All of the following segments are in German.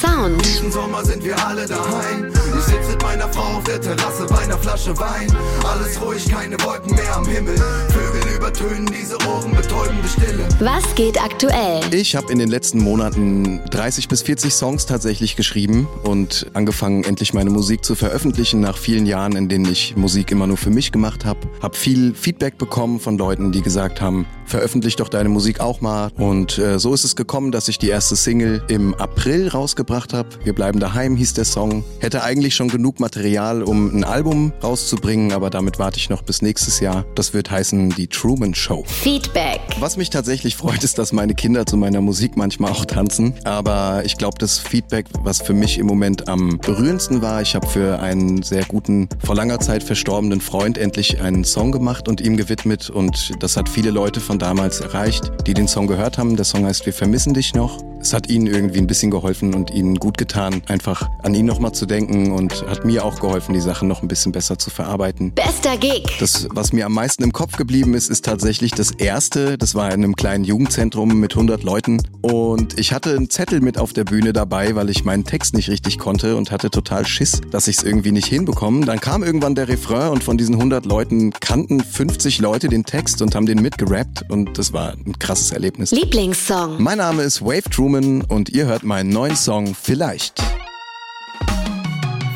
Sound. Diesen Sommer sind wir alle daheim. Ich sitze mit meiner Frau auf der Terrasse bei einer Flasche Wein. Alles ruhig, keine Wolken mehr am Himmel. Vögel übertönen diese ohrenbetäubende Stille. Was geht aktuell? Ich habe in den letzten Monaten 30 bis 40 Songs tatsächlich geschrieben und angefangen, endlich meine Musik zu veröffentlichen nach vielen Jahren, in denen ich Musik immer nur für mich gemacht habe. Hab viel Feedback bekommen von Leuten, die gesagt haben, veröffentlich doch deine Musik auch mal. Und äh, so ist es gekommen, dass ich die erste Single im April rausgebracht habe. Wir bleiben daheim hieß der Song. Hätte eigentlich schon genug Material, um ein Album rauszubringen, aber damit warte ich noch bis nächstes Jahr. Das wird heißen die Truman Show. Feedback. Was mich tatsächlich freut, ist, dass meine Kinder zu meiner Musik manchmal auch tanzen. Aber ich glaube, das Feedback, was für mich im Moment am berührendsten war, ich habe für einen sehr guten, vor langer Zeit verstorbenen Freund endlich einen Song gemacht und ihm gewidmet. Und das hat viele Leute von damals erreicht, die den Song gehört haben. Der Song heißt Wir vermissen dich noch. Es hat ihnen irgendwie ein bisschen geholfen und ihnen gut getan, einfach an ihn nochmal zu denken und hat mir auch geholfen, die Sachen noch ein bisschen besser zu verarbeiten. Bester Gig. Das, was mir am meisten im Kopf geblieben ist, ist tatsächlich das erste. Das war in einem kleinen Jugendzentrum mit 100 Leuten und ich hatte einen Zettel mit auf der Bühne dabei, weil ich meinen Text nicht richtig konnte und hatte total Schiss, dass ich es irgendwie nicht hinbekomme. Dann kam irgendwann der Refrain und von diesen 100 Leuten kannten 50 Leute den Text und haben den mitgerappt und das war ein krasses Erlebnis. Lieblingssong. Mein Name ist Wave Truman und ihr hört meinen neuen Song Vielleicht.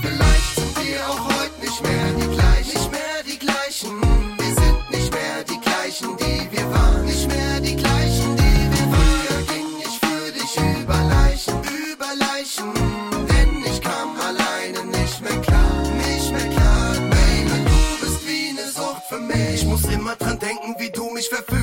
Vielleicht sind wir auch heute nicht mehr die gleichen, nicht mehr die gleichen. Wir sind nicht mehr die gleichen, die wir waren, nicht mehr die gleichen, die wir waren. Früher ging ich für dich über Leichen, über Leichen, denn ich kam alleine nicht mehr klar, nicht mehr klar. Baby, du bist wie eine Sucht für mich. Ich muss immer dran denken, wie du mich verführst,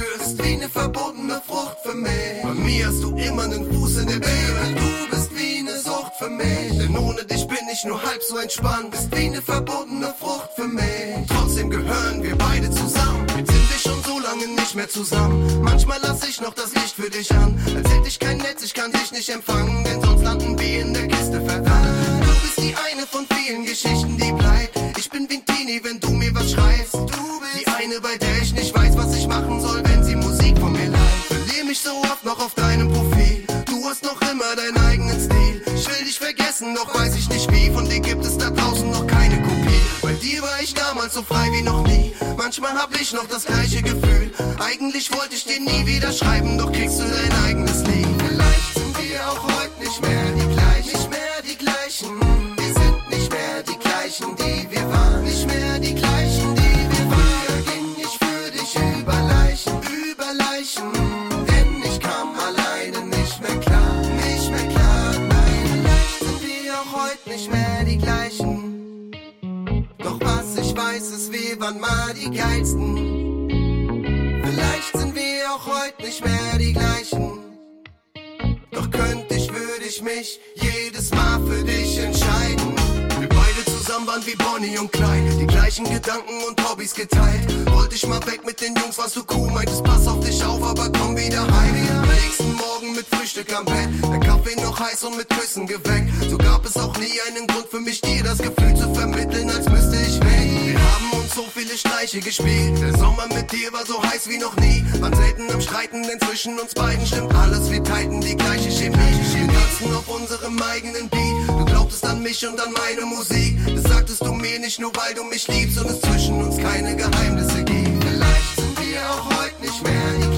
eine verbotene Frucht für mich. Bei mir hast du immer einen Fuß in der Tür. Du bist wie eine Sucht für mich, denn ohne dich bin ich nur halb so entspannt. Bist wie eine verbotene Frucht für mich. Trotzdem gehören wir beide zusammen. Jetzt sind wir schon so lange nicht mehr zusammen. Manchmal lass ich noch das Licht für dich an. Als hätte ich kein Netz, ich kann dich nicht empfangen, denn sonst landen wir in der Kiste verdammt. Du bist die eine von vielen Geschichten, die bleibt. Ich bin wie ein Teenie, wenn du mir was schreibst. Du bist die eine, bei der ich nicht weiß, so oft noch auf deinem Profil. Du hast noch immer deinen eigenen Stil. Ich will dich vergessen, doch weiß ich nicht wie. Von dir gibt es da draußen noch keine Kopie. Bei dir war ich damals so frei wie noch nie. Manchmal hab ich noch das gleiche Gefühl. Eigentlich wollte ich dir nie wieder schreiben, doch kriegst du dein eigenes Lied. Vielleicht sind wir auch heute nicht mehr die gleichen, nicht mehr die gleichen. Wir sind nicht mehr die gleichen, die weiß, ist, wir waren mal die geilsten. Vielleicht sind wir auch heute nicht mehr die gleichen. Doch könnte ich, würde ich mich jedes Mal für dich entscheiden. Wir beide zusammen waren wie Bonnie und Clyde. Die gleichen Gedanken und Hobbys geteilt. Wollte ich mal weg mit den Jungs, warst du cool, meintest, pass auf dich auf, aber komm wieder heim. Am nächsten Morgen mit Frühstück am Bett. Der Kaffee noch heiß und mit Küssen geweckt. So gab es auch nie einen Grund für mich, dir das Gefühl zu vermitteln, als müsste ich weg. Wir haben uns so viele Streiche gespielt. Der Sommer mit dir war so heiß wie noch nie. Waren selten am Streiten, denn zwischen uns beiden stimmt alles. Wir teilten die gleiche Chemie. Wir tanzen auf unserem eigenen Beat. Du glaubtest an mich und an meine Musik. Das sagtest du mir nicht nur, weil du mich liebst und es zwischen uns keine Geheimnisse gibt. Vielleicht sind wir auch heute nicht mehr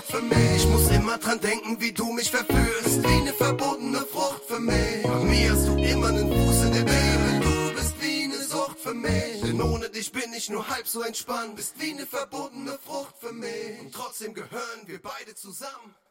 Sucht für mich. Ich muss immer dran denken, wie du mich verführst. Wie eine verbotene Frucht für mich. Bei mir hast du immer einen Fuß in der Tür. Du bist wie eine Sucht für mich. Denn ohne dich bin ich nur halb so entspannt. Bist wie eine verbotene Frucht für mich. Und trotzdem gehören wir beide zusammen.